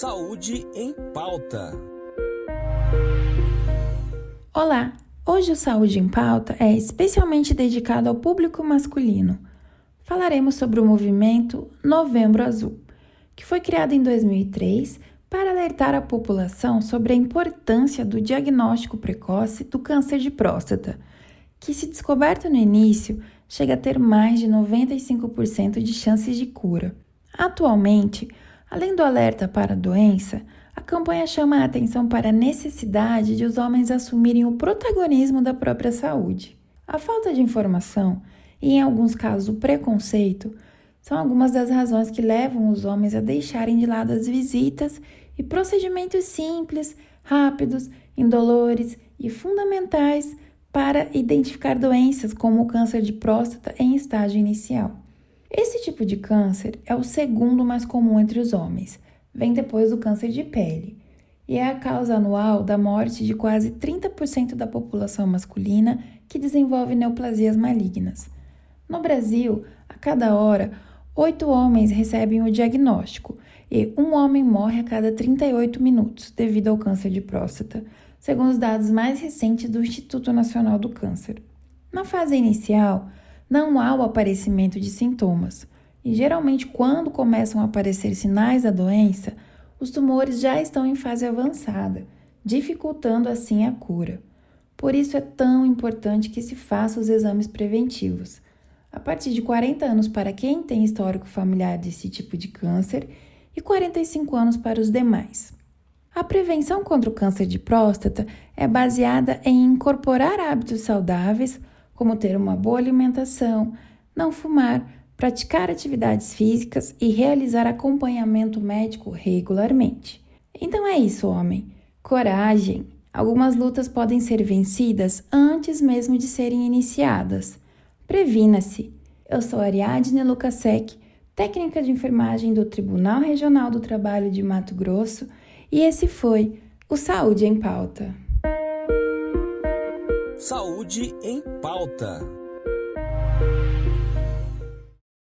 Saúde em Pauta. Olá! Hoje o Saúde em Pauta é especialmente dedicado ao público masculino. Falaremos sobre o movimento Novembro Azul, que foi criado em 2003 para alertar a população sobre a importância do diagnóstico precoce do câncer de próstata, que, se descoberto no início, chega a ter mais de 95% de chances de cura. Atualmente, além do alerta para a doença, a campanha chama a atenção para a necessidade de os homens assumirem o protagonismo da própria saúde. A falta de informação e, em alguns casos, o preconceito são algumas das razões que levam os homens a deixarem de lado as visitas e procedimentos simples, rápidos, indolores e fundamentais para identificar doenças como o câncer de próstata em estágio inicial. Esse tipo de câncer é o segundo mais comum entre os homens vem depois do câncer de pele e é a causa anual da morte de quase 30% da população masculina que desenvolve neoplasias malignas. No Brasil, a cada hora, oito homens recebem o diagnóstico e um homem morre a cada 38 minutos devido ao câncer de próstata, segundo os dados mais recentes do Instituto Nacional do Câncer. Na fase inicial, não há o aparecimento de sintomas. E geralmente, quando começam a aparecer sinais da doença, os tumores já estão em fase avançada, dificultando assim a cura. Por isso é tão importante que se faça os exames preventivos. A partir de 40 anos para quem tem histórico familiar desse tipo de câncer e 45 anos para os demais. A prevenção contra o câncer de próstata é baseada em incorporar hábitos saudáveis, como ter uma boa alimentação, não fumar, praticar atividades físicas e realizar acompanhamento médico regularmente. Então é isso, homem. Coragem! Algumas lutas podem ser vencidas antes mesmo de serem iniciadas. Previna-se! Eu sou Ariadne Lucasec, técnica de enfermagem do Tribunal Regional do Trabalho de Mato Grosso, e esse foi o Saúde em Pauta. Saúde em Pauta.